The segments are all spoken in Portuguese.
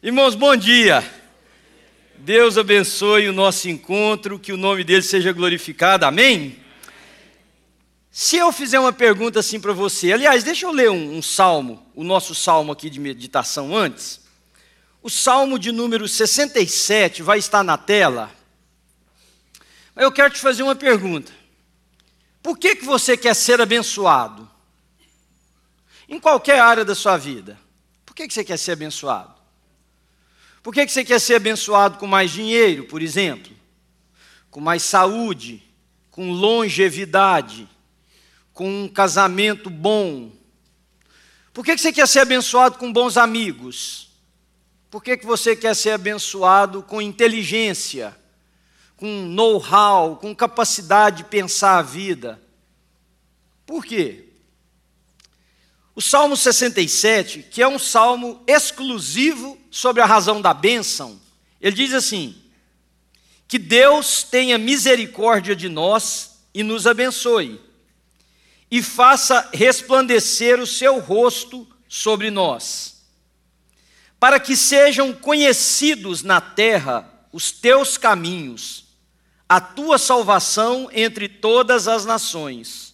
Irmãos, bom dia. Deus abençoe o nosso encontro, que o nome dele seja glorificado. Amém? Se eu fizer uma pergunta assim para você, aliás, deixa eu ler um, um, salmo, o nosso salmo aqui de meditação antes. O salmo de número 67 vai estar na tela. Eu quero te fazer uma pergunta. Por que, que você quer ser abençoado? Em qualquer área da sua vida. Por que, que você quer ser abençoado? Por que, você quer ser abençoado com mais dinheiro, por exemplo? Com mais saúde, com longevidade, com um casamento bom? Por que, você quer ser abençoado com bons amigos? Por que você quer ser abençoado com inteligência, com know-how, com capacidade de pensar a vida? Por quê? O Salmo 67, que é um salmo exclusivo sobre a razão da bênção, ele diz assim: Que Deus tenha misericórdia de nós e nos abençoe, e faça resplandecer o seu rosto sobre nós, para que sejam conhecidos na terra os teus caminhos, a tua salvação entre todas as nações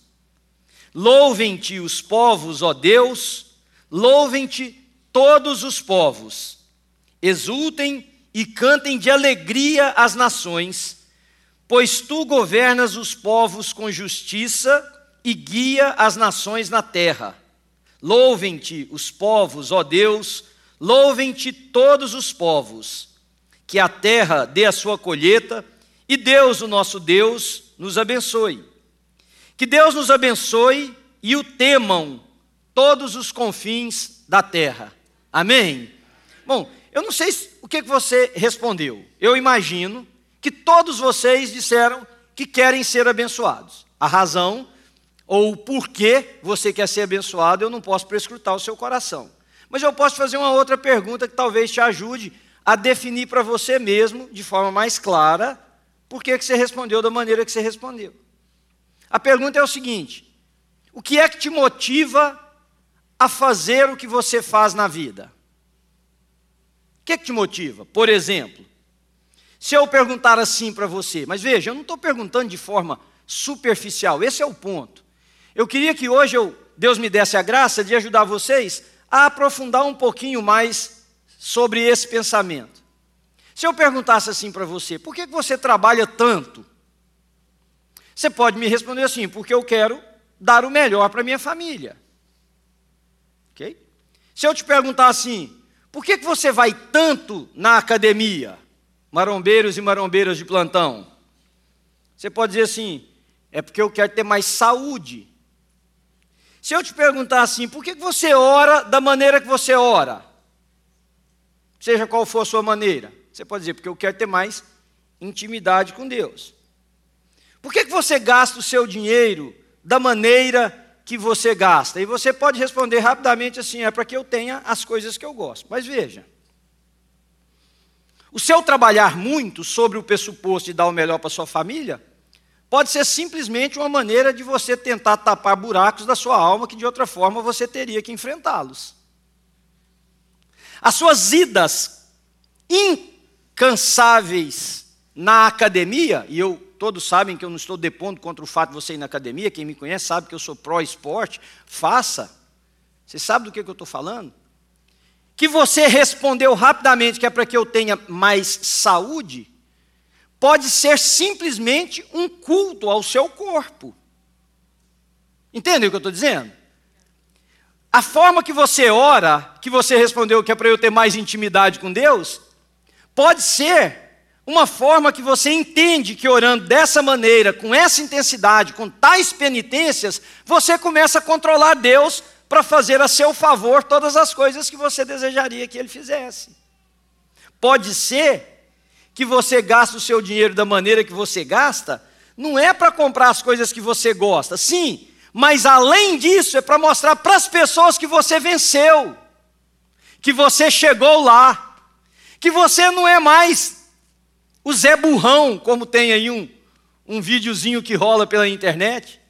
Louvem-te os povos, ó Deus, louvem-te todos os povos. Exultem e cantem de alegria as nações, pois tu governas os povos com justiça e guia as nações na terra. Louvem-te os povos, ó Deus, louvem-te todos os povos. Que a terra dê a sua colheita e Deus, o nosso Deus, nos abençoe. Que Deus nos abençoe e o temam todos os confins da terra. Amém? Bom, eu não sei o que você respondeu. Eu imagino que todos vocês disseram que querem ser abençoados. A razão ou o porquê você quer ser abençoado, eu não posso prescrutar o seu coração. Mas eu posso fazer uma outra pergunta que talvez te ajude a definir para você mesmo, de forma mais clara, por que você respondeu da maneira que você respondeu. A pergunta é o seguinte: o que é que te motiva a fazer o que você faz na vida? O que é que te motiva? Por exemplo, se eu perguntar assim para você, mas veja, eu não estou perguntando de forma superficial, esse é o ponto. Eu queria que hoje eu, Deus me desse a graça de ajudar vocês a aprofundar um pouquinho mais sobre esse pensamento. Se eu perguntasse assim para você, por que você trabalha tanto? Você pode me responder assim, porque eu quero dar o melhor para minha família. Ok? Se eu te perguntar assim, por que, que você vai tanto na academia? Marombeiros e marombeiras de plantão. Você pode dizer assim, é porque eu quero ter mais saúde. Se eu te perguntar assim, por que, que você ora da maneira que você ora? Seja qual for a sua maneira. Você pode dizer, porque eu quero ter mais intimidade com Deus. Por que, que você gasta o seu dinheiro da maneira que você gasta? E você pode responder rapidamente assim: é para que eu tenha as coisas que eu gosto. Mas veja. O seu trabalhar muito sobre o pressuposto de dar o melhor para sua família pode ser simplesmente uma maneira de você tentar tapar buracos da sua alma que de outra forma você teria que enfrentá-los. As suas idas incansáveis na academia, e eu todos sabem que eu não estou depondo contra o fato de você ir na academia, quem me conhece sabe que eu sou pró-esporte, faça. Você sabe do que, que eu estou falando? Que você respondeu rapidamente que é para que eu tenha mais saúde, pode ser simplesmente um culto ao seu corpo. Entende o que eu estou dizendo? A forma que você ora, que você respondeu que é para eu ter mais intimidade com Deus, pode ser uma forma que você entende que orando dessa maneira, com essa intensidade, com tais penitências, você começa a controlar Deus para fazer a seu favor todas as coisas que você desejaria que Ele fizesse. Pode ser que você gaste o seu dinheiro da maneira que você gasta, não é para comprar as coisas que você gosta, sim, mas além disso é para mostrar para as pessoas que você venceu, que você chegou lá, que você não é mais o Zé Burrão, como tem aí um, um videozinho que rola pela internet.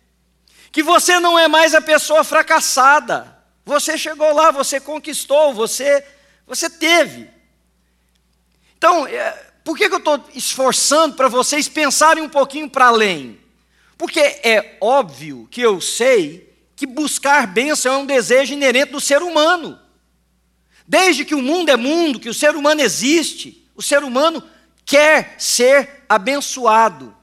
Que você não é mais a pessoa fracassada. Você chegou lá, você conquistou, você, você teve. Então, é, por que, que eu estou esforçando para vocês pensarem um pouquinho para além? Porque é óbvio que eu sei que buscar bênção é um desejo inerente do ser humano. Desde que o mundo é mundo, que o ser humano existe, o ser humano quer ser abençoado.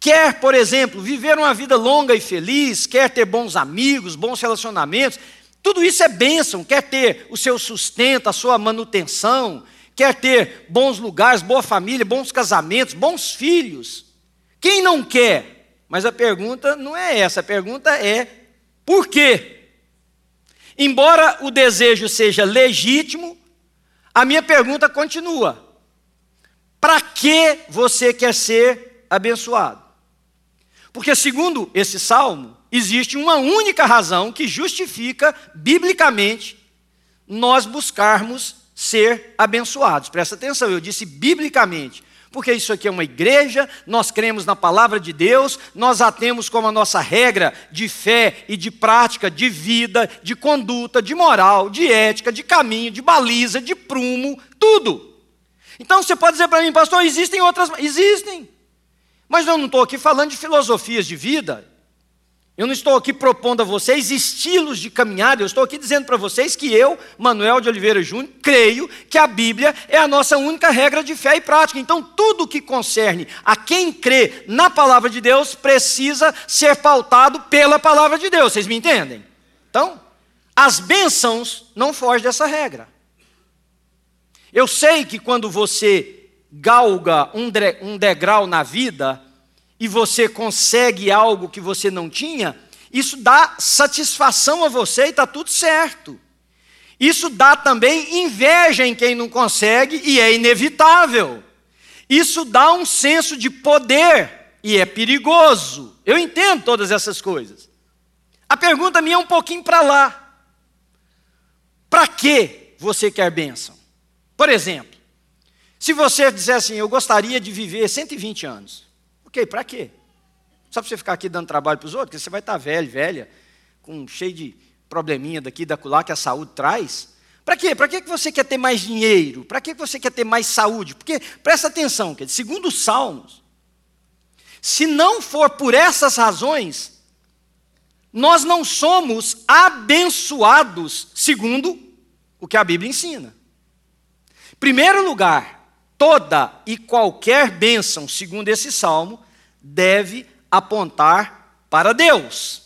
Quer, por exemplo, viver uma vida longa e feliz, quer ter bons amigos, bons relacionamentos, tudo isso é bênção, quer ter o seu sustento, a sua manutenção, quer ter bons lugares, boa família, bons casamentos, bons filhos. Quem não quer? Mas a pergunta não é essa, a pergunta é por quê? Embora o desejo seja legítimo, a minha pergunta continua: para que você quer ser abençoado? Porque, segundo esse salmo, existe uma única razão que justifica, biblicamente, nós buscarmos ser abençoados. Presta atenção, eu disse biblicamente, porque isso aqui é uma igreja, nós cremos na palavra de Deus, nós a temos como a nossa regra de fé e de prática, de vida, de conduta, de moral, de ética, de caminho, de baliza, de prumo, tudo. Então você pode dizer para mim, pastor, existem outras. Existem. Mas eu não estou aqui falando de filosofias de vida, eu não estou aqui propondo a vocês estilos de caminhada, eu estou aqui dizendo para vocês que eu, Manuel de Oliveira Júnior, creio que a Bíblia é a nossa única regra de fé e prática. Então, tudo que concerne a quem crê na palavra de Deus precisa ser pautado pela palavra de Deus. Vocês me entendem? Então, as bênçãos não fogem dessa regra. Eu sei que quando você galga um degrau na vida, e você consegue algo que você não tinha, isso dá satisfação a você e está tudo certo. Isso dá também inveja em quem não consegue e é inevitável. Isso dá um senso de poder e é perigoso. Eu entendo todas essas coisas. A pergunta minha é um pouquinho para lá. Para que você quer bênção? Por exemplo, se você disser assim, eu gostaria de viver 120 anos. Ok, para quê? Só para você ficar aqui dando trabalho para os outros, porque você vai estar tá velho, velha, com cheio de probleminha daqui, da lá que a saúde traz. Para quê? Para que você quer ter mais dinheiro? Para que você quer ter mais saúde? Porque, presta atenção, que segundo os Salmos, se não for por essas razões, nós não somos abençoados segundo o que a Bíblia ensina. Primeiro lugar, toda e qualquer bênção, segundo esse salmo, deve apontar para Deus.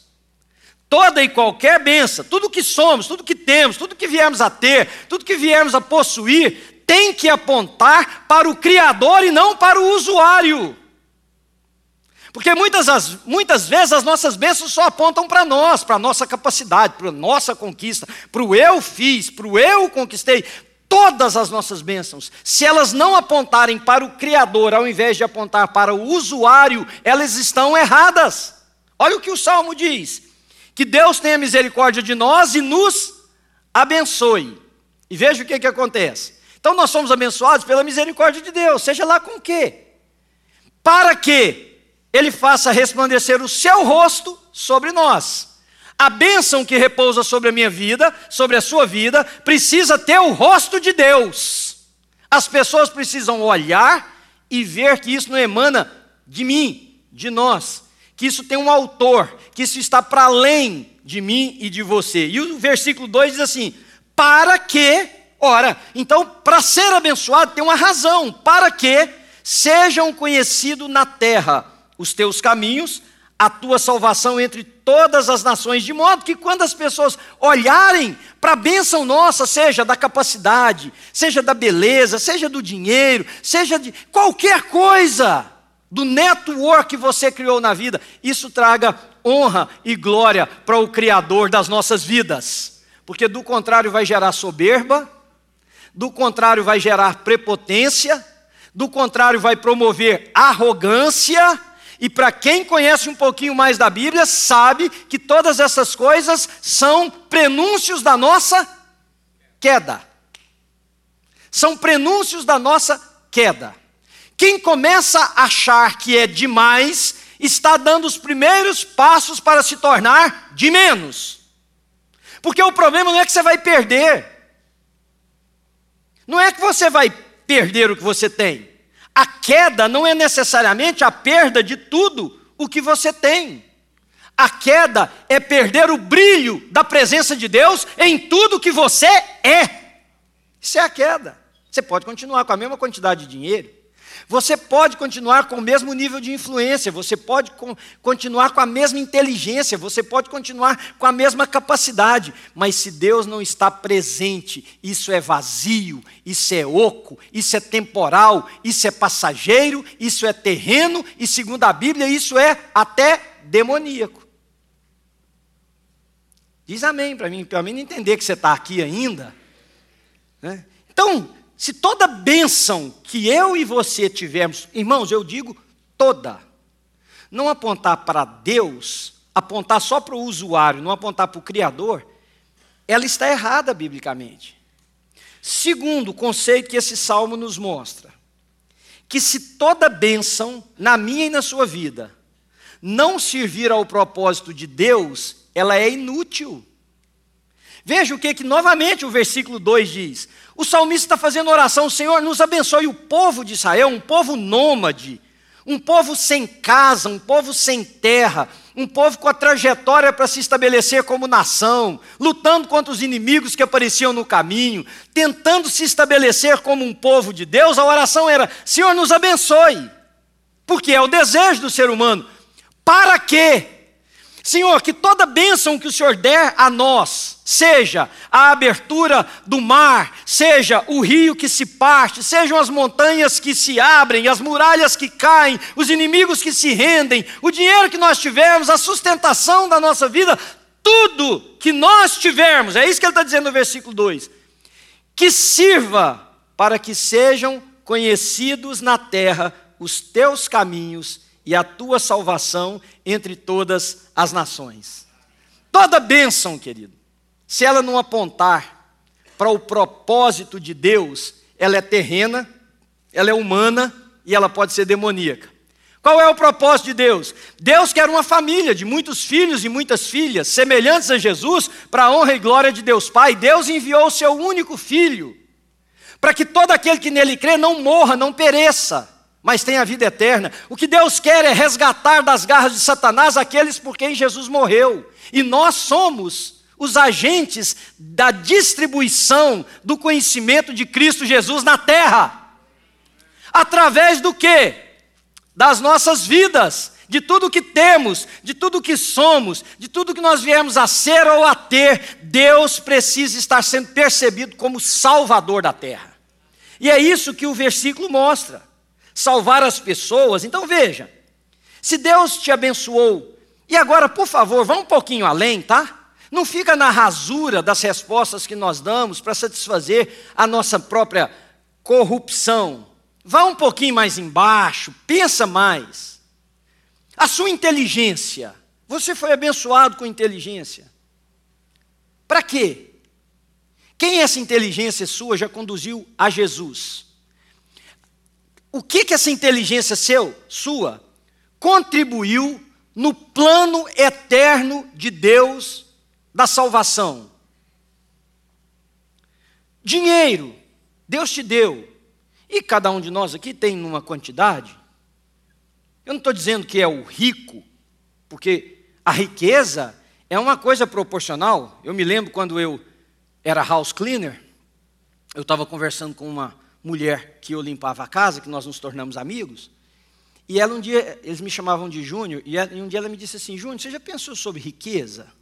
Toda e qualquer bênção, tudo que somos, tudo que temos, tudo que viemos a ter, tudo que viemos a possuir, tem que apontar para o Criador e não para o usuário. Porque muitas, muitas vezes as nossas bênçãos só apontam para nós, para a nossa capacidade, para a nossa conquista, para o eu fiz, para o eu conquistei todas as nossas bênçãos, se elas não apontarem para o Criador, ao invés de apontar para o usuário, elas estão erradas. Olha o que o Salmo diz: que Deus tenha misericórdia de nós e nos abençoe. E veja o que, que acontece. Então nós somos abençoados pela misericórdia de Deus, seja lá com o quê? Para que Ele faça resplandecer o seu rosto sobre nós a bênção que repousa sobre a minha vida, sobre a sua vida, precisa ter o rosto de Deus. As pessoas precisam olhar e ver que isso não emana de mim, de nós, que isso tem um autor, que isso está para além de mim e de você. E o versículo 2 diz assim: para que, ora, então, para ser abençoado tem uma razão, para que sejam conhecidos na terra os teus caminhos, a tua salvação entre todas as nações, de modo que quando as pessoas olharem para a bênção nossa, seja da capacidade, seja da beleza, seja do dinheiro, seja de qualquer coisa, do network que você criou na vida, isso traga honra e glória para o Criador das nossas vidas, porque do contrário vai gerar soberba, do contrário vai gerar prepotência, do contrário vai promover arrogância e para quem conhece um pouquinho mais da Bíblia, sabe que todas essas coisas são prenúncios da nossa queda. São prenúncios da nossa queda. Quem começa a achar que é demais, está dando os primeiros passos para se tornar de menos. Porque o problema não é que você vai perder, não é que você vai perder o que você tem. A queda não é necessariamente a perda de tudo o que você tem. A queda é perder o brilho da presença de Deus em tudo que você é. Isso é a queda. Você pode continuar com a mesma quantidade de dinheiro, você pode continuar com o mesmo nível de influência, você pode continuar com a mesma inteligência, você pode continuar com a mesma capacidade, mas se Deus não está presente, isso é vazio, isso é oco, isso é temporal, isso é passageiro, isso é terreno e, segundo a Bíblia, isso é até demoníaco. Diz amém para mim, para mim não entender que você está aqui ainda. Né? Então, se toda bênção que eu e você tivermos, irmãos, eu digo toda, não apontar para Deus, apontar só para o usuário, não apontar para o Criador, ela está errada biblicamente. Segundo o conceito que esse salmo nos mostra, que se toda bênção na minha e na sua vida não servir ao propósito de Deus, ela é inútil. Veja o que, que novamente o versículo 2 diz: o salmista está fazendo oração, Senhor, nos abençoe o povo de Israel, um povo nômade, um povo sem casa, um povo sem terra, um povo com a trajetória para se estabelecer como nação, lutando contra os inimigos que apareciam no caminho, tentando se estabelecer como um povo de Deus. A oração era: Senhor, nos abençoe, porque é o desejo do ser humano. Para quê? Senhor, que toda bênção que o Senhor der a nós, seja a abertura do mar, seja o rio que se parte, sejam as montanhas que se abrem, as muralhas que caem, os inimigos que se rendem, o dinheiro que nós tivermos, a sustentação da nossa vida, tudo que nós tivermos, é isso que ele está dizendo no versículo 2: que sirva para que sejam conhecidos na terra os teus caminhos e a tua salvação entre todas as nações. Toda bênção, querido, se ela não apontar para o propósito de Deus, ela é terrena, ela é humana e ela pode ser demoníaca. Qual é o propósito de Deus? Deus quer uma família de muitos filhos e muitas filhas, semelhantes a Jesus, para a honra e glória de Deus Pai. Deus enviou o seu único filho, para que todo aquele que nele crê não morra, não pereça, mas tem a vida eterna. O que Deus quer é resgatar das garras de Satanás aqueles por quem Jesus morreu. E nós somos os agentes da distribuição do conhecimento de Cristo Jesus na terra. Através do que? Das nossas vidas, de tudo que temos, de tudo que somos, de tudo que nós viemos a ser ou a ter, Deus precisa estar sendo percebido como Salvador da terra. E é isso que o versículo mostra salvar as pessoas. Então veja, se Deus te abençoou, e agora, por favor, vá um pouquinho além, tá? Não fica na rasura das respostas que nós damos para satisfazer a nossa própria corrupção. Vá um pouquinho mais embaixo, pensa mais. A sua inteligência, você foi abençoado com inteligência. Para quê? Quem essa inteligência sua já conduziu a Jesus? O que que essa inteligência seu, sua, contribuiu no plano eterno de Deus da salvação? Dinheiro, Deus te deu, e cada um de nós aqui tem uma quantidade. Eu não estou dizendo que é o rico, porque a riqueza é uma coisa proporcional. Eu me lembro quando eu era house cleaner, eu estava conversando com uma mulher que eu limpava a casa, que nós nos tornamos amigos. E ela um dia, eles me chamavam de Júnior, e, um dia ela me disse assim: Júnior, você já pensou sobre riqueza?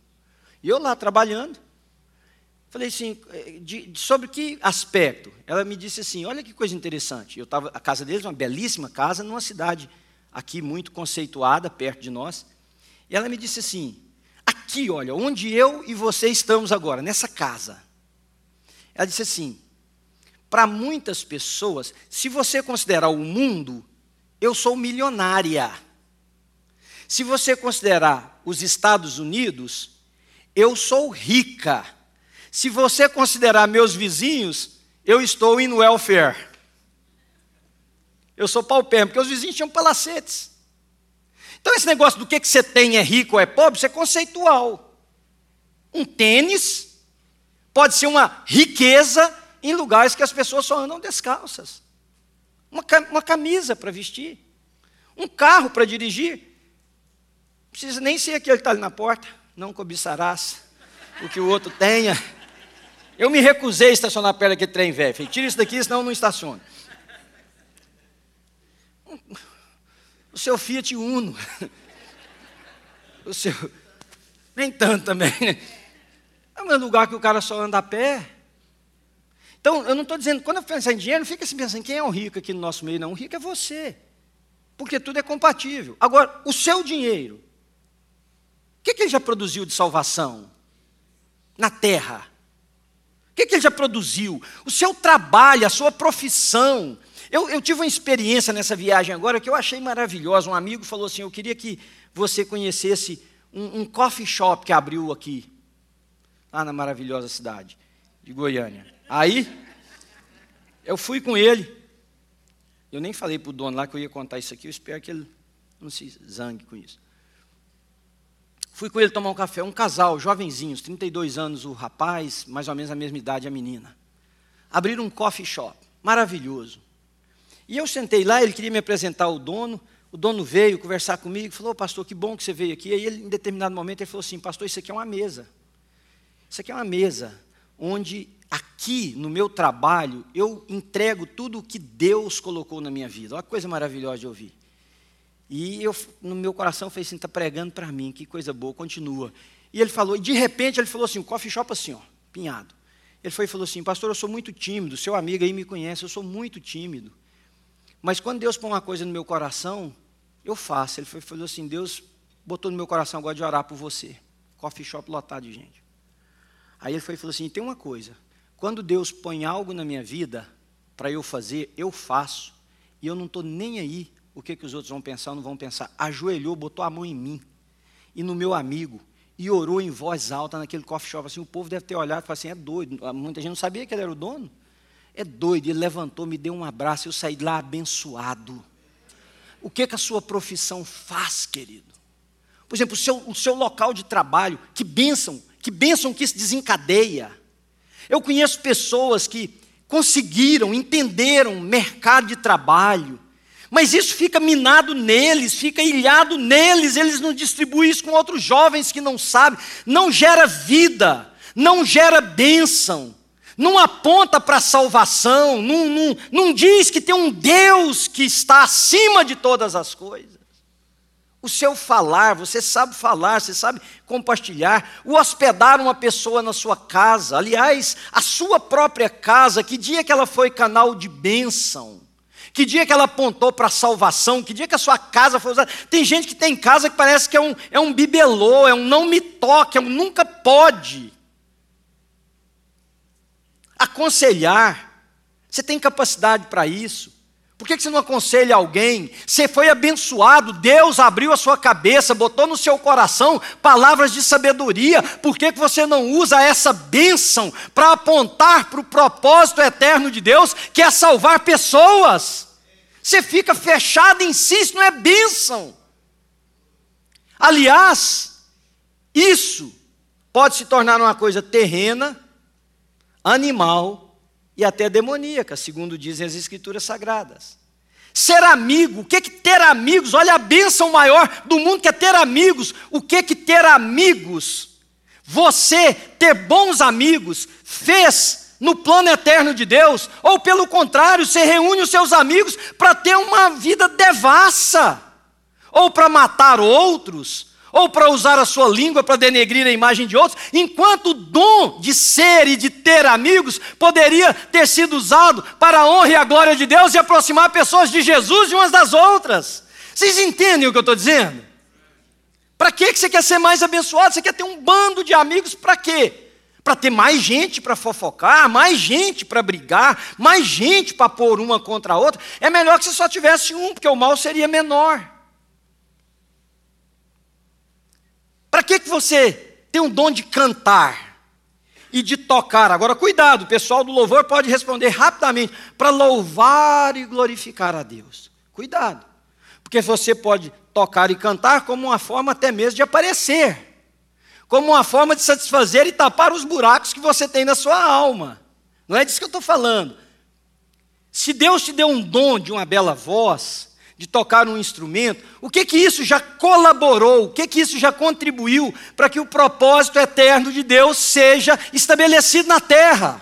E eu lá trabalhando, falei assim: eh, de, sobre que aspecto? Ela me disse assim: olha que coisa interessante. Eu estava, a casa deles, uma belíssima casa, numa cidade aqui muito conceituada, perto de nós. E ela me disse assim: aqui, olha, onde eu e você estamos agora, nessa casa. Ela disse assim: para muitas pessoas, se você considerar o mundo, eu sou milionária. Se você considerar os Estados Unidos, eu sou rica. Se você considerar meus vizinhos, eu estou em welfare. Eu sou paupérrimo, porque os vizinhos tinham palacetes. Então, esse negócio do que, que você tem é rico ou é pobre, isso é conceitual. Um tênis pode ser uma riqueza em lugares que as pessoas só andam descalças. uma, camisa para vestir, um carro para dirigir. Não precisa nem ser aquele que está ali na porta, não cobiçarás o que o outro tenha. Eu me recusei a estacionar perto daquele trem velho. Falei, tira isso daqui, senão eu não estaciono. O seu Fiat Uno. O seu. Nem tanto também. É um lugar que o cara só anda a pé. Então, eu não estou dizendo, quando eu pensar em dinheiro, não fica assim pensando, quem é o rico aqui no nosso meio? Não, o rico é você. Porque tudo é compatível. Agora, o seu dinheiro, o que, que ele já produziu de salvação? Na terra. O que, que ele já produziu? O seu trabalho, a sua profissão. Eu, eu tive uma experiência nessa viagem agora que eu achei maravilhosa. Um amigo falou assim: Eu queria que você conhecesse um, um coffee shop que abriu aqui, lá na maravilhosa cidade de Goiânia. Aí, eu fui com ele. Eu nem falei para o dono lá que eu ia contar isso aqui, eu espero que ele não se zangue com isso. Fui com ele tomar um café, um casal, jovenzinhos, 32 anos o rapaz, mais ou menos a mesma idade a menina. Abriram um coffee shop, maravilhoso. E eu sentei lá, ele queria me apresentar o dono, o dono veio conversar comigo, falou, pastor, que bom que você veio aqui. Aí ele, em determinado momento, ele falou assim, pastor, isso aqui é uma mesa. Isso aqui é uma mesa onde aqui no meu trabalho eu entrego tudo o que Deus colocou na minha vida. Olha que coisa maravilhosa de ouvir. E eu, no meu coração, falei assim, está pregando para mim, que coisa boa, continua. E ele falou, e de repente ele falou assim, o coffee shop assim, ó, pinhado. Ele foi e falou assim, pastor, eu sou muito tímido, seu amigo aí me conhece, eu sou muito tímido. Mas quando Deus põe uma coisa no meu coração, eu faço. Ele foi, falou assim: Deus botou no meu coração agora de orar por você. Coffee shop lotado de gente. Aí ele foi e falou assim: tem uma coisa. Quando Deus põe algo na minha vida para eu fazer, eu faço. E eu não estou nem aí o que, que os outros vão pensar ou não vão pensar. Ajoelhou, botou a mão em mim e no meu amigo e orou em voz alta naquele coffee shop. Assim, o povo deve ter olhado e falado assim: é doido. Muita gente não sabia que ele era o dono. É doido. Ele levantou, me deu um abraço, eu saí de lá abençoado. O que, que a sua profissão faz, querido? Por exemplo, o seu, o seu local de trabalho, que bênção, que bênção que isso desencadeia. Eu conheço pessoas que conseguiram, entenderam mercado de trabalho, mas isso fica minado neles, fica ilhado neles, eles não distribuem isso com outros jovens que não sabem, não gera vida, não gera bênção não aponta para a salvação, não, não, não diz que tem um Deus que está acima de todas as coisas. O seu falar, você sabe falar, você sabe compartilhar, o hospedar uma pessoa na sua casa, aliás, a sua própria casa, que dia que ela foi canal de bênção, que dia que ela apontou para a salvação, que dia que a sua casa foi usada. Tem gente que tem casa que parece que é um, é um bibelô, é um não me toque, é um nunca pode aconselhar. Você tem capacidade para isso. Por que você não aconselha alguém? Você foi abençoado, Deus abriu a sua cabeça, botou no seu coração palavras de sabedoria. Por que você não usa essa bênção para apontar para o propósito eterno de Deus, que é salvar pessoas? Você fica fechado em si, isso não é bênção. Aliás, isso pode se tornar uma coisa terrena animal e até demoníaca, segundo dizem as Escrituras Sagradas. Ser amigo, o que é que ter amigos? Olha a bênção maior do mundo que é ter amigos. O que é que ter amigos? Você ter bons amigos fez no plano eterno de Deus, ou pelo contrário, você reúne os seus amigos para ter uma vida devassa, ou para matar outros, ou para usar a sua língua para denegrir a imagem de outros, enquanto o dom de ser e de ter amigos poderia ter sido usado para a honra e a glória de Deus e aproximar pessoas de Jesus de umas das outras. Vocês entendem o que eu estou dizendo? Para que você quer ser mais abençoado? Você quer ter um bando de amigos para quê? Para ter mais gente para fofocar, mais gente para brigar, mais gente para pôr uma contra a outra. É melhor que você só tivesse um, porque o mal seria menor. Para que, que você tem um dom de cantar e de tocar? Agora, cuidado, o pessoal do louvor pode responder rapidamente: para louvar e glorificar a Deus. Cuidado, porque você pode tocar e cantar como uma forma até mesmo de aparecer como uma forma de satisfazer e tapar os buracos que você tem na sua alma. Não é disso que eu estou falando. Se Deus te deu um dom de uma bela voz, de tocar um instrumento, o que que isso já colaborou, o que que isso já contribuiu para que o propósito eterno de Deus seja estabelecido na terra?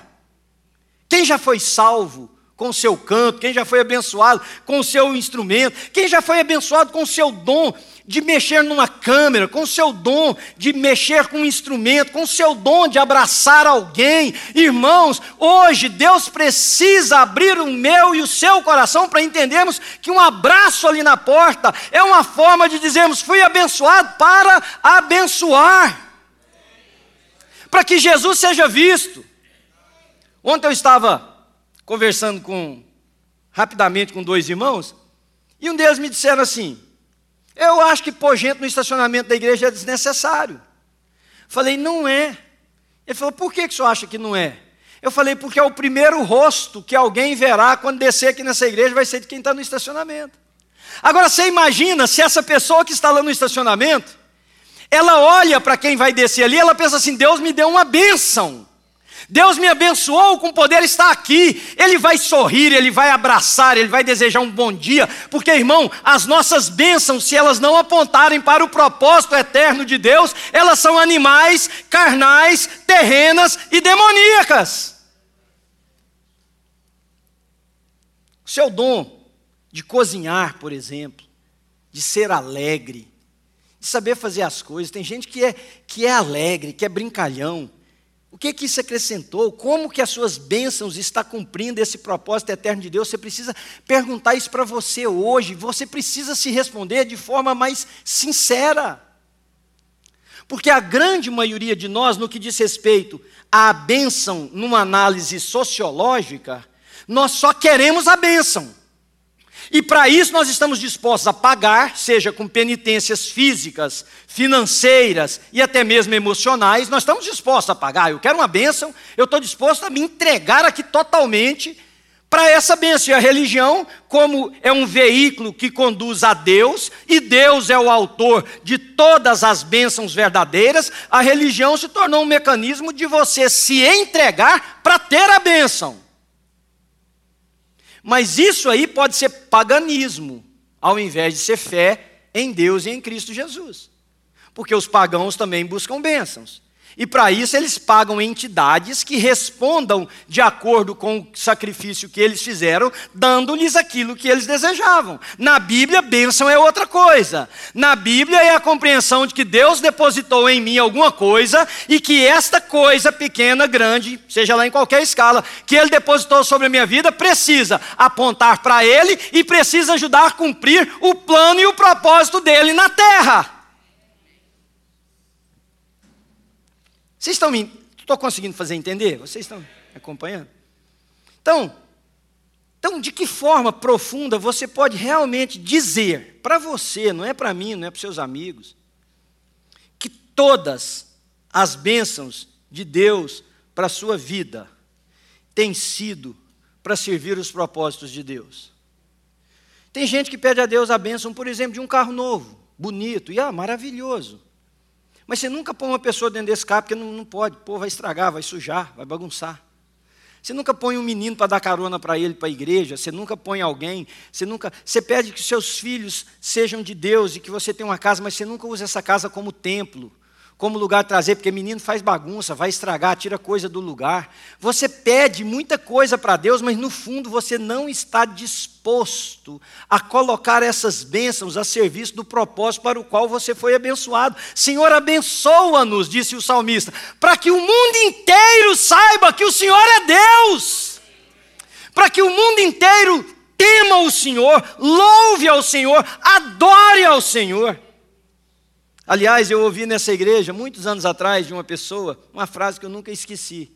Quem já foi salvo com seu canto, quem já foi abençoado com seu instrumento, quem já foi abençoado com seu dom de mexer numa câmera, com seu dom de mexer com um instrumento, com seu dom de abraçar alguém. Irmãos, hoje Deus precisa abrir o meu e o seu coração para entendermos que um abraço ali na porta é uma forma de dizermos: fui abençoado para abençoar. Para que Jesus seja visto. Ontem eu estava conversando com rapidamente com dois irmãos, e um deles me disseram assim: eu acho que pôr gente no estacionamento da igreja é desnecessário. Falei, não é. Ele falou, por que, que o senhor acha que não é? Eu falei, porque é o primeiro rosto que alguém verá quando descer aqui nessa igreja vai ser de quem está no estacionamento. Agora você imagina se essa pessoa que está lá no estacionamento, ela olha para quem vai descer ali, ela pensa assim: Deus me deu uma bênção. Deus me abençoou com poder estar aqui. Ele vai sorrir, ele vai abraçar, ele vai desejar um bom dia, porque, irmão, as nossas bênçãos, se elas não apontarem para o propósito eterno de Deus, elas são animais, carnais, terrenas e demoníacas. Seu dom de cozinhar, por exemplo, de ser alegre, de saber fazer as coisas. Tem gente que é, que é alegre, que é brincalhão, o que que isso acrescentou? Como que as suas bênçãos está cumprindo esse propósito eterno de Deus? Você precisa perguntar isso para você hoje. Você precisa se responder de forma mais sincera. Porque a grande maioria de nós, no que diz respeito à bênção numa análise sociológica, nós só queremos a bênção. E para isso nós estamos dispostos a pagar, seja com penitências físicas, financeiras e até mesmo emocionais, nós estamos dispostos a pagar. Eu quero uma bênção, eu estou disposto a me entregar aqui totalmente para essa bênção. E a religião, como é um veículo que conduz a Deus, e Deus é o autor de todas as bênçãos verdadeiras, a religião se tornou um mecanismo de você se entregar para ter a bênção. Mas isso aí pode ser paganismo, ao invés de ser fé em Deus e em Cristo Jesus. Porque os pagãos também buscam bênçãos. E para isso eles pagam entidades que respondam de acordo com o sacrifício que eles fizeram, dando-lhes aquilo que eles desejavam. Na Bíblia, bênção é outra coisa. Na Bíblia é a compreensão de que Deus depositou em mim alguma coisa e que esta coisa, pequena, grande, seja lá em qualquer escala, que Ele depositou sobre a minha vida, precisa apontar para Ele e precisa ajudar a cumprir o plano e o propósito dele na terra. Vocês estão me. Estou conseguindo fazer entender? Vocês estão acompanhando? Então, então, de que forma profunda você pode realmente dizer para você, não é para mim, não é para seus amigos, que todas as bênçãos de Deus para a sua vida têm sido para servir os propósitos de Deus? Tem gente que pede a Deus a bênção, por exemplo, de um carro novo, bonito, e ah, maravilhoso. Mas você nunca põe uma pessoa dentro desse carro, porque não, não pode, pô, vai estragar, vai sujar, vai bagunçar. Você nunca põe um menino para dar carona para ele para a igreja, você nunca põe alguém, você nunca, você pede que seus filhos sejam de Deus e que você tenha uma casa, mas você nunca usa essa casa como templo como lugar trazer, porque menino faz bagunça, vai estragar, tira coisa do lugar. Você pede muita coisa para Deus, mas no fundo você não está disposto a colocar essas bênçãos a serviço do propósito para o qual você foi abençoado. Senhor, abençoa-nos, disse o salmista, para que o mundo inteiro saiba que o Senhor é Deus. Para que o mundo inteiro tema o Senhor, louve ao Senhor, adore ao Senhor. Aliás, eu ouvi nessa igreja, muitos anos atrás, de uma pessoa, uma frase que eu nunca esqueci.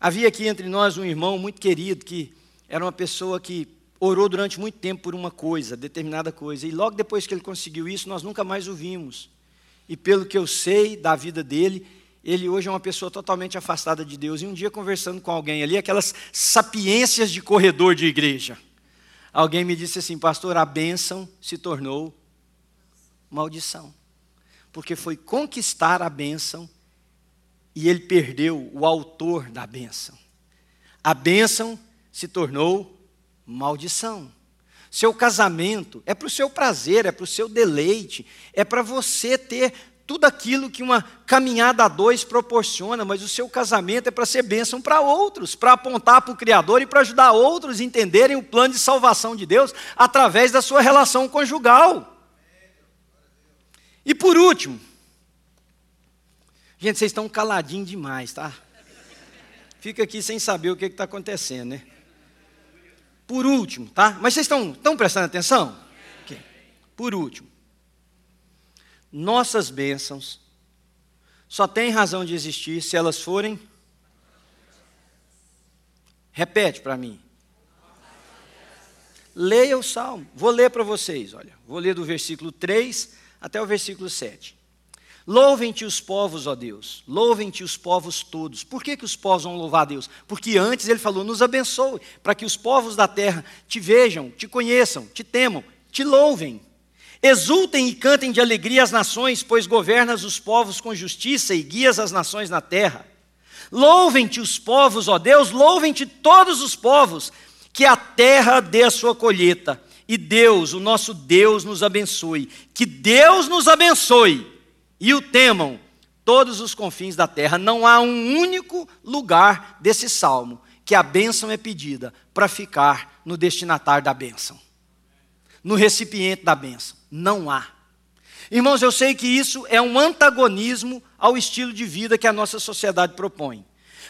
Havia aqui entre nós um irmão muito querido, que era uma pessoa que orou durante muito tempo por uma coisa, determinada coisa, e logo depois que ele conseguiu isso, nós nunca mais o vimos. E pelo que eu sei da vida dele, ele hoje é uma pessoa totalmente afastada de Deus. E um dia, conversando com alguém ali, aquelas sapiências de corredor de igreja, alguém me disse assim: Pastor, a bênção se tornou maldição porque foi conquistar a bênção e ele perdeu o autor da bênção. A bênção se tornou maldição. Seu casamento é para o seu prazer, é para o seu deleite, é para você ter tudo aquilo que uma caminhada a dois proporciona, mas o seu casamento é para ser bênção para outros, para apontar para o Criador e para ajudar outros a entenderem o plano de salvação de Deus através da sua relação conjugal. E por último, gente, vocês estão caladinhos demais, tá? Fica aqui sem saber o que está acontecendo, né? Por último, tá? Mas vocês estão, estão prestando atenção? Okay. Por último, nossas bênçãos só têm razão de existir se elas forem. Repete para mim. Leia o salmo. Vou ler para vocês, olha. Vou ler do versículo 3 até o versículo 7. Louvem-te os povos, ó Deus, louvem-te os povos todos. Por que, que os povos vão louvar a Deus? Porque antes ele falou: nos abençoe, para que os povos da terra te vejam, te conheçam, te temam, te louvem. Exultem e cantem de alegria as nações, pois governas os povos com justiça e guias as nações na terra. Louvem-te os povos, ó Deus, louvem-te todos os povos, que a terra dê a sua colheita. E Deus, o nosso Deus, nos abençoe. Que Deus nos abençoe e o temam todos os confins da terra. Não há um único lugar desse salmo que a bênção é pedida para ficar no destinatário da bênção, no recipiente da bênção. Não há. Irmãos, eu sei que isso é um antagonismo ao estilo de vida que a nossa sociedade propõe.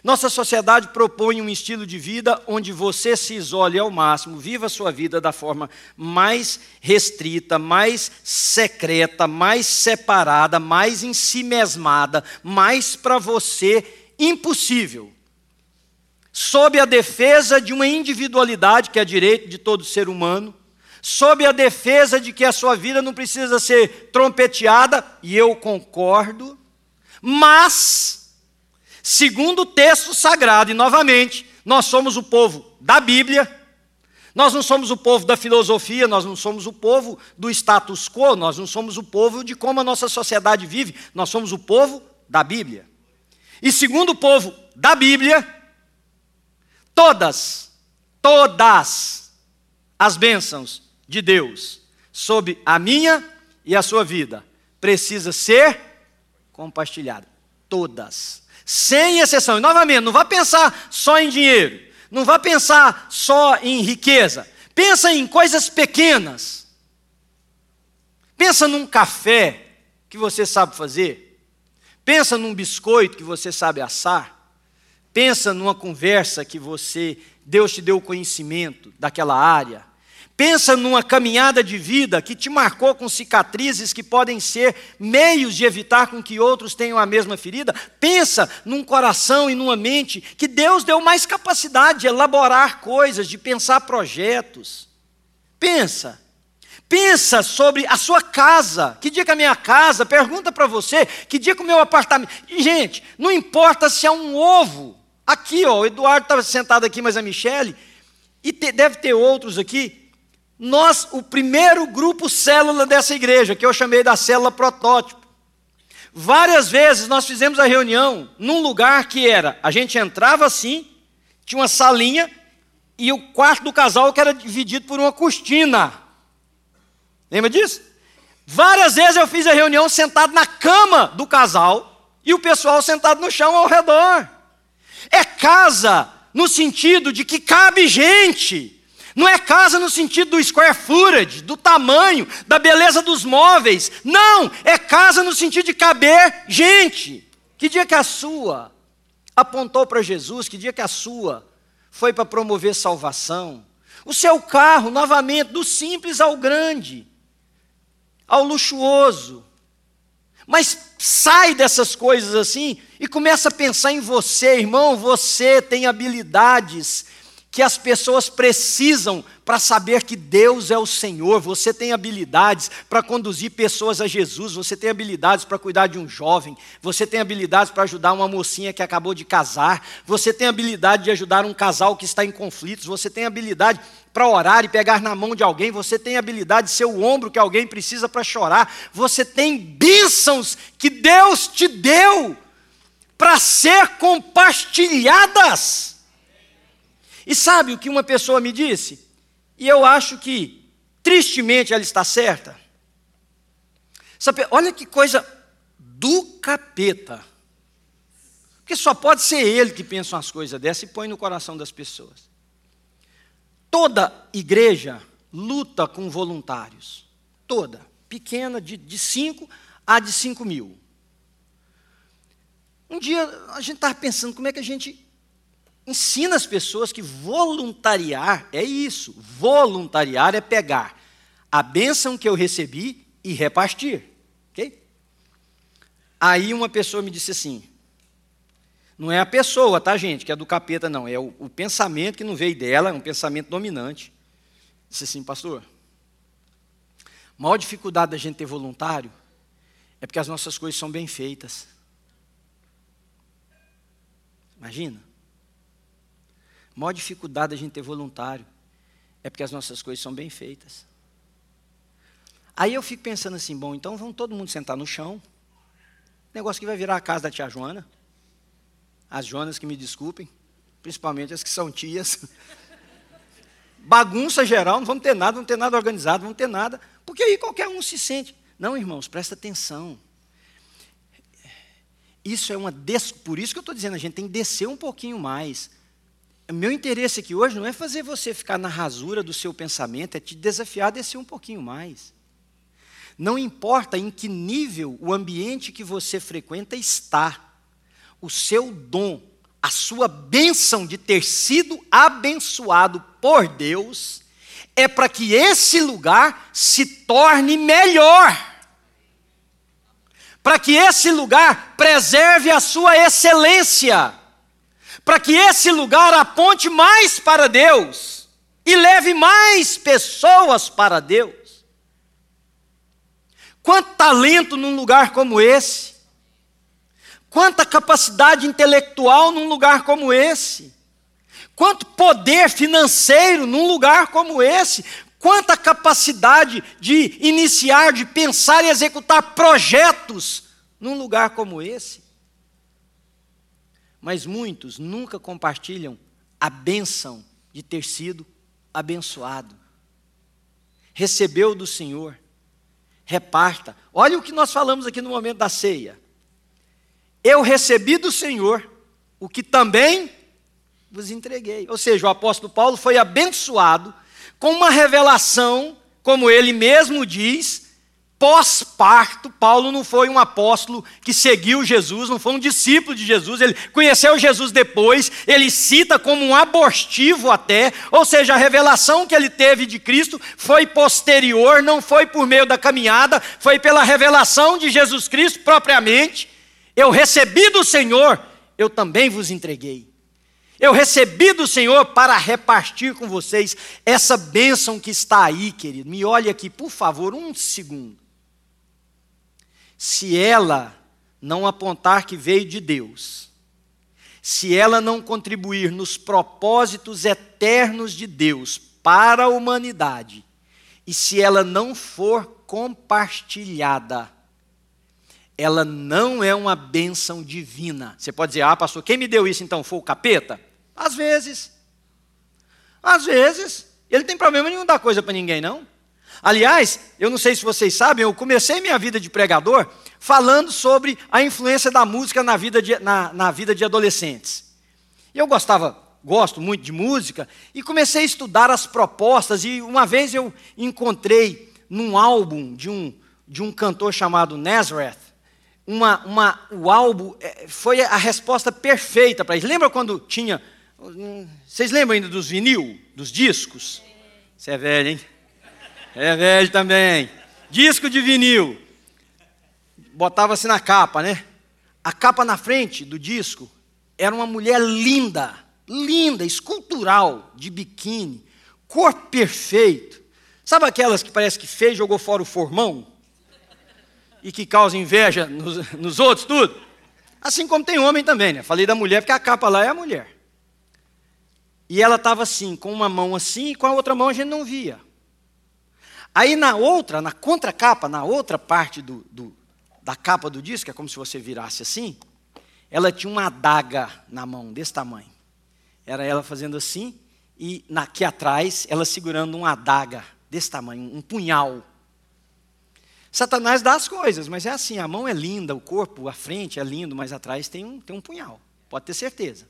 Nossa sociedade propõe um estilo de vida onde você se isole ao máximo, viva a sua vida da forma mais restrita, mais secreta, mais separada, mais em si mesmada, mais para você impossível. Sob a defesa de uma individualidade que é direito de todo ser humano, sob a defesa de que a sua vida não precisa ser trompeteada, e eu concordo, mas segundo o texto sagrado, e novamente, nós somos o povo da Bíblia, nós não somos o povo da filosofia, nós não somos o povo do status quo, nós não somos o povo de como a nossa sociedade vive, nós somos o povo da Bíblia. E segundo o povo da Bíblia, todas, todas as bênçãos de Deus sobre a minha e a sua vida precisa ser compartilhada. Todas sem exceção. E novamente, não vá pensar só em dinheiro, não vá pensar só em riqueza. Pensa em coisas pequenas. Pensa num café que você sabe fazer. Pensa num biscoito que você sabe assar. Pensa numa conversa que você Deus te deu conhecimento daquela área. Pensa numa caminhada de vida que te marcou com cicatrizes que podem ser meios de evitar com que outros tenham a mesma ferida. Pensa num coração e numa mente que Deus deu mais capacidade de elaborar coisas, de pensar projetos. Pensa. Pensa sobre a sua casa. Que dia que a minha casa? Pergunta para você. Que dia que o meu apartamento? Gente, não importa se é um ovo. Aqui, ó, o Eduardo estava sentado aqui, mas a Michele, e te, deve ter outros aqui nós, o primeiro grupo célula dessa igreja, que eu chamei da célula protótipo, várias vezes nós fizemos a reunião num lugar que era, a gente entrava assim, tinha uma salinha, e o quarto do casal que era dividido por uma cortina. Lembra disso? Várias vezes eu fiz a reunião sentado na cama do casal e o pessoal sentado no chão ao redor. É casa no sentido de que cabe gente. Não é casa no sentido do square footage, do tamanho, da beleza dos móveis. Não, é casa no sentido de caber gente. Que dia que a sua apontou para Jesus? Que dia que a sua foi para promover salvação? O seu carro, novamente, do simples ao grande, ao luxuoso. Mas sai dessas coisas assim e começa a pensar em você, irmão. Você tem habilidades que as pessoas precisam para saber que Deus é o Senhor. Você tem habilidades para conduzir pessoas a Jesus, você tem habilidades para cuidar de um jovem, você tem habilidades para ajudar uma mocinha que acabou de casar, você tem habilidade de ajudar um casal que está em conflitos, você tem habilidade para orar e pegar na mão de alguém, você tem habilidade de ser o ombro que alguém precisa para chorar, você tem bênçãos que Deus te deu para ser compartilhadas. E sabe o que uma pessoa me disse? E eu acho que, tristemente, ela está certa. Sabe, olha que coisa do capeta. Porque só pode ser ele que pensa umas coisas dessas e põe no coração das pessoas. Toda igreja luta com voluntários. Toda. Pequena, de 5 a de 5 mil. Um dia a gente estava pensando como é que a gente ensina as pessoas que voluntariar é isso. Voluntariar é pegar a bênção que eu recebi e repartir. Ok? Aí uma pessoa me disse assim: não é a pessoa, tá, gente, que é do capeta, não. É o, o pensamento que não veio dela, é um pensamento dominante. Disse assim, pastor, a maior dificuldade da gente ter voluntário é porque as nossas coisas são bem feitas. Imagina. A maior dificuldade da gente ter voluntário é porque as nossas coisas são bem feitas. Aí eu fico pensando assim, bom, então vamos todo mundo sentar no chão. Negócio que vai virar a casa da tia Joana. As Joanas que me desculpem, principalmente as que são tias. Bagunça geral, não vamos ter nada, não ter nada organizado, não ter nada, porque aí qualquer um se sente. Não, irmãos, presta atenção. Isso é uma des... por isso que eu estou dizendo, a gente tem que descer um pouquinho mais. Meu interesse aqui hoje não é fazer você ficar na rasura do seu pensamento, é te desafiar a descer um pouquinho mais. Não importa em que nível o ambiente que você frequenta está, o seu dom, a sua bênção de ter sido abençoado por Deus, é para que esse lugar se torne melhor. Para que esse lugar preserve a sua excelência. Para que esse lugar aponte mais para Deus e leve mais pessoas para Deus. Quanto talento num lugar como esse. Quanta capacidade intelectual num lugar como esse. Quanto poder financeiro num lugar como esse. Quanta capacidade de iniciar, de pensar e executar projetos num lugar como esse. Mas muitos nunca compartilham a bênção de ter sido abençoado. Recebeu do Senhor, reparta. Olha o que nós falamos aqui no momento da ceia eu recebi do Senhor o que também vos entreguei. Ou seja, o apóstolo Paulo foi abençoado com uma revelação, como ele mesmo diz, pós-parto. Paulo não foi um apóstolo que seguiu Jesus, não foi um discípulo de Jesus, ele conheceu Jesus depois, ele cita como um abortivo até, ou seja, a revelação que ele teve de Cristo foi posterior, não foi por meio da caminhada, foi pela revelação de Jesus Cristo propriamente eu recebi do Senhor, eu também vos entreguei. Eu recebi do Senhor para repartir com vocês essa bênção que está aí, querido. Me olhe aqui, por favor, um segundo. Se ela não apontar que veio de Deus, se ela não contribuir nos propósitos eternos de Deus para a humanidade, e se ela não for compartilhada, ela não é uma bênção divina. Você pode dizer, ah, pastor, quem me deu isso então? Foi o capeta? Às vezes. Às vezes. Ele tem problema nenhum dar coisa para ninguém, não. Aliás, eu não sei se vocês sabem, eu comecei minha vida de pregador falando sobre a influência da música na vida de, na, na vida de adolescentes. Eu gostava, gosto muito de música, e comecei a estudar as propostas, e uma vez eu encontrei num álbum de um, de um cantor chamado Nazareth, uma, uma, o álbum é, foi a resposta perfeita para isso. Lembra quando tinha. Vocês lembram ainda dos vinil, dos discos? Você é velho, hein? É velho também. Disco de vinil. Botava-se na capa, né? A capa na frente do disco era uma mulher linda, linda, escultural, de biquíni, corpo perfeito. Sabe aquelas que parece que fez, jogou fora o formão? e que causa inveja nos, nos outros, tudo. Assim como tem homem também, né? Falei da mulher porque a capa lá é a mulher. E ela estava assim, com uma mão assim e com a outra mão a gente não via. Aí na outra, na contracapa, na outra parte do, do, da capa do disco, é como se você virasse assim, ela tinha uma adaga na mão, desse tamanho. Era ela fazendo assim e aqui atrás ela segurando uma adaga desse tamanho, um punhal. Satanás dá as coisas, mas é assim: a mão é linda, o corpo, a frente é lindo, mas atrás tem um, tem um punhal. Pode ter certeza.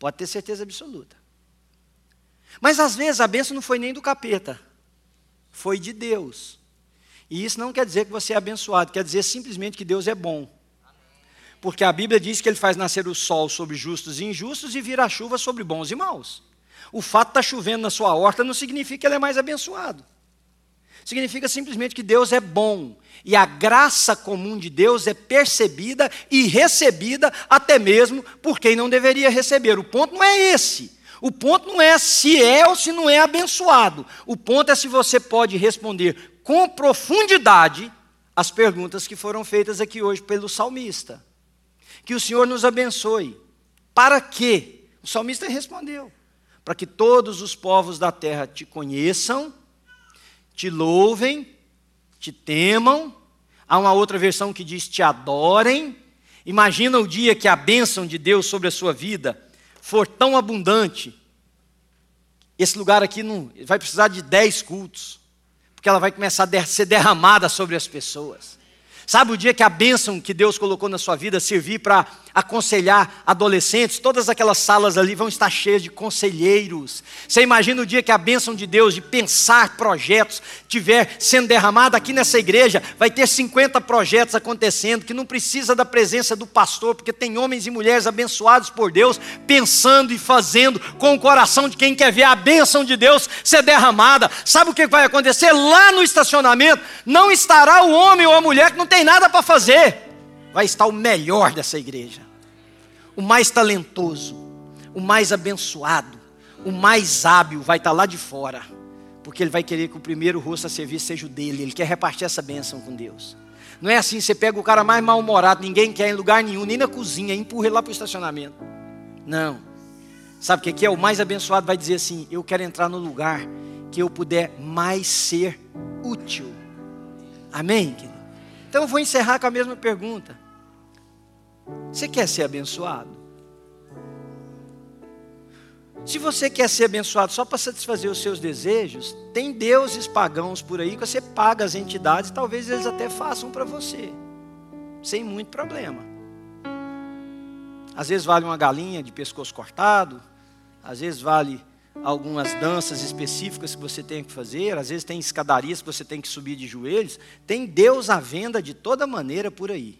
Pode ter certeza absoluta. Mas às vezes a bênção não foi nem do capeta, foi de Deus. E isso não quer dizer que você é abençoado, quer dizer simplesmente que Deus é bom. Porque a Bíblia diz que ele faz nascer o sol sobre justos e injustos e vira a chuva sobre bons e maus. O fato de estar tá chovendo na sua horta não significa que ele é mais abençoado. Significa simplesmente que Deus é bom. E a graça comum de Deus é percebida e recebida até mesmo por quem não deveria receber. O ponto não é esse. O ponto não é se é ou se não é abençoado. O ponto é se você pode responder com profundidade as perguntas que foram feitas aqui hoje pelo salmista. Que o Senhor nos abençoe. Para quê? O salmista respondeu: para que todos os povos da terra te conheçam, te louvem, te temam. Há uma outra versão que diz te adorem. Imagina o dia que a bênção de Deus sobre a sua vida for tão abundante. Esse lugar aqui não vai precisar de dez cultos, porque ela vai começar a ser derramada sobre as pessoas. Sabe o dia que a bênção que Deus colocou na sua vida servir para aconselhar adolescentes, todas aquelas salas ali vão estar cheias de conselheiros. Você imagina o dia que a bênção de Deus de pensar projetos tiver sendo derramada aqui nessa igreja, vai ter 50 projetos acontecendo que não precisa da presença do pastor, porque tem homens e mulheres abençoados por Deus, pensando e fazendo com o coração de quem quer ver a bênção de Deus ser derramada. Sabe o que vai acontecer? Lá no estacionamento não estará o homem ou a mulher que não tem nada para fazer vai estar o melhor dessa igreja, o mais talentoso, o mais abençoado, o mais hábil vai estar lá de fora, porque ele vai querer que o primeiro rosto a servir seja o dele, ele quer repartir essa bênção com Deus. Não é assim, você pega o cara mais mal-humorado, ninguém quer em lugar nenhum, nem na cozinha, empurra ele lá para o estacionamento. Não. Sabe o que é? O mais abençoado vai dizer assim: Eu quero entrar no lugar que eu puder mais ser útil. Amém? Então eu vou encerrar com a mesma pergunta. Você quer ser abençoado? Se você quer ser abençoado só para satisfazer os seus desejos, tem deuses pagãos por aí que você paga as entidades, talvez eles até façam para você, sem muito problema. Às vezes vale uma galinha de pescoço cortado, às vezes vale algumas danças específicas que você tem que fazer, às vezes tem escadarias que você tem que subir de joelhos, tem Deus à venda de toda maneira por aí.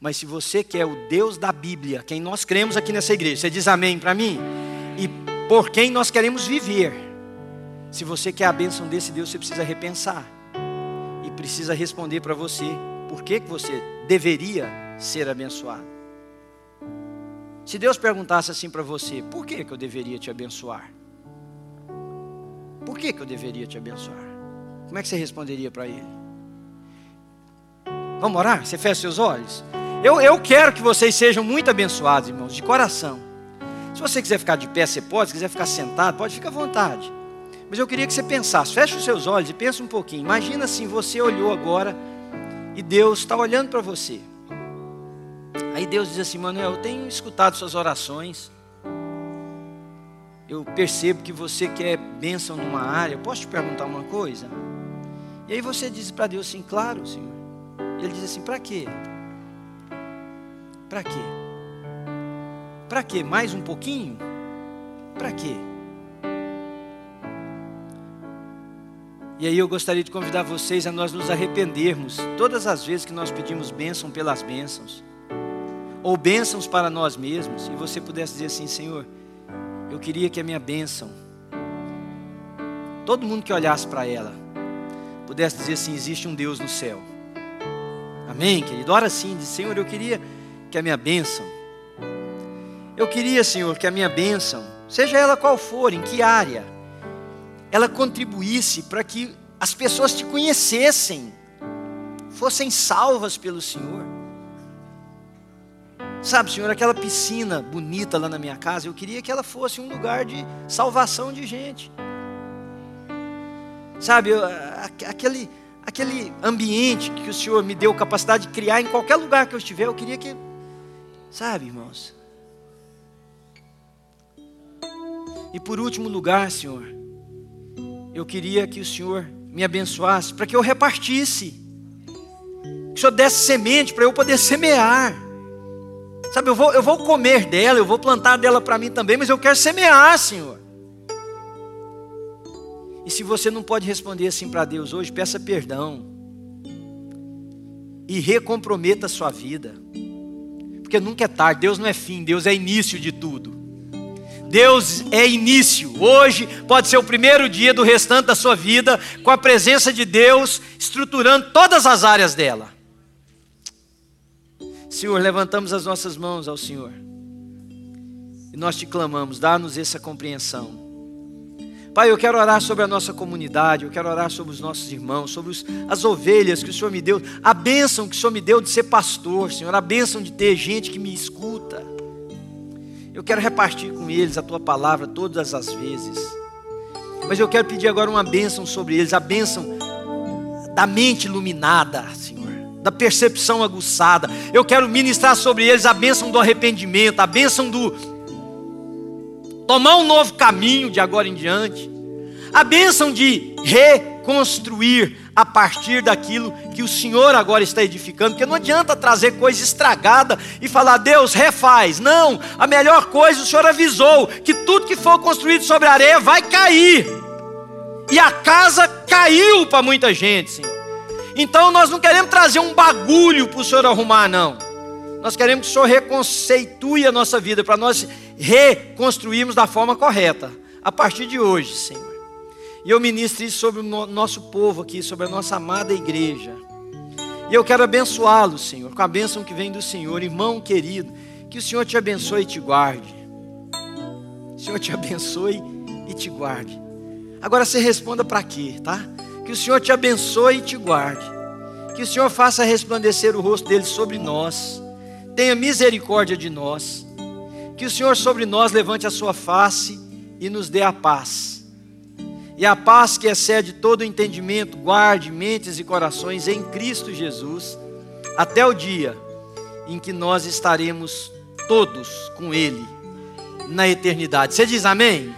Mas se você quer o Deus da Bíblia, quem nós cremos aqui nessa igreja, você diz amém para mim? E por quem nós queremos viver. Se você quer a bênção desse Deus, você precisa repensar. E precisa responder para você por que, que você deveria ser abençoado. Se Deus perguntasse assim para você, por que, que eu deveria te abençoar? Por que, que eu deveria te abençoar? Como é que você responderia para Ele? Vamos orar? Você fecha seus olhos? Eu, eu quero que vocês sejam muito abençoados, irmãos, de coração. Se você quiser ficar de pé, você pode. Se quiser ficar sentado, pode ficar à vontade. Mas eu queria que você pensasse, feche os seus olhos e pense um pouquinho. Imagina assim, você olhou agora e Deus está olhando para você. Aí Deus diz assim, Manuel, eu tenho escutado suas orações. Eu percebo que você quer bênção numa área. Posso te perguntar uma coisa? E aí você diz para Deus assim, claro, Senhor. Ele diz assim, para quê? Para quê? Para quê? Mais um pouquinho? Para quê? E aí eu gostaria de convidar vocês a nós nos arrependermos todas as vezes que nós pedimos bênção pelas bênçãos, ou bênçãos para nós mesmos, e você pudesse dizer assim, Senhor, eu queria que a minha bênção, todo mundo que olhasse para ela, pudesse dizer assim: existe um Deus no céu. Amém, querido? Ora sim, diz, Senhor, eu queria que a minha bênção, eu queria, Senhor, que a minha bênção, seja ela qual for, em que área, ela contribuísse para que as pessoas te conhecessem, fossem salvas pelo Senhor. Sabe, Senhor, aquela piscina bonita lá na minha casa, eu queria que ela fosse um lugar de salvação de gente. Sabe, aquele, aquele ambiente que o Senhor me deu capacidade de criar em qualquer lugar que eu estiver, eu queria que Sabe, irmãos? E por último lugar, Senhor, eu queria que o Senhor me abençoasse para que eu repartisse. Que o Senhor desse semente para eu poder semear. Sabe, eu vou, eu vou comer dela, eu vou plantar dela para mim também, mas eu quero semear, Senhor. E se você não pode responder assim para Deus hoje, peça perdão. E recomprometa a sua vida. Porque nunca é tarde, Deus não é fim, Deus é início de tudo. Deus é início. Hoje pode ser o primeiro dia do restante da sua vida, com a presença de Deus estruturando todas as áreas dela. Senhor, levantamos as nossas mãos ao Senhor. E nós te clamamos, dá-nos essa compreensão. Pai, eu quero orar sobre a nossa comunidade, eu quero orar sobre os nossos irmãos, sobre os, as ovelhas que o Senhor me deu, a bênção que o Senhor me deu de ser pastor, Senhor, a bênção de ter gente que me escuta. Eu quero repartir com eles a tua palavra todas as vezes. Mas eu quero pedir agora uma bênção sobre eles, a bênção da mente iluminada, Senhor, da percepção aguçada. Eu quero ministrar sobre eles a bênção do arrependimento, a bênção do tomar um novo caminho de agora em diante, a bênção de reconstruir a partir daquilo que o Senhor agora está edificando, porque não adianta trazer coisa estragada e falar, Deus, refaz. Não, a melhor coisa, o Senhor avisou que tudo que for construído sobre a areia vai cair. E a casa caiu para muita gente, Senhor. Então nós não queremos trazer um bagulho para o Senhor arrumar, não. Nós queremos que o Senhor reconceitue a nossa vida para nós reconstruirmos da forma correta, a partir de hoje, Senhor. E eu ministro isso sobre o nosso povo aqui, sobre a nossa amada igreja. E eu quero abençoá-lo, Senhor, com a bênção que vem do Senhor, irmão querido. Que o Senhor te abençoe e te guarde. O Senhor te abençoe e te guarde. Agora você responda para quê, tá? Que o Senhor te abençoe e te guarde. Que o Senhor faça resplandecer o rosto dele sobre nós. Tenha misericórdia de nós. Que o Senhor sobre nós levante a sua face e nos dê a paz e a paz que excede todo o entendimento, guarde mentes e corações em Cristo Jesus, até o dia em que nós estaremos todos com Ele na eternidade. Você diz amém?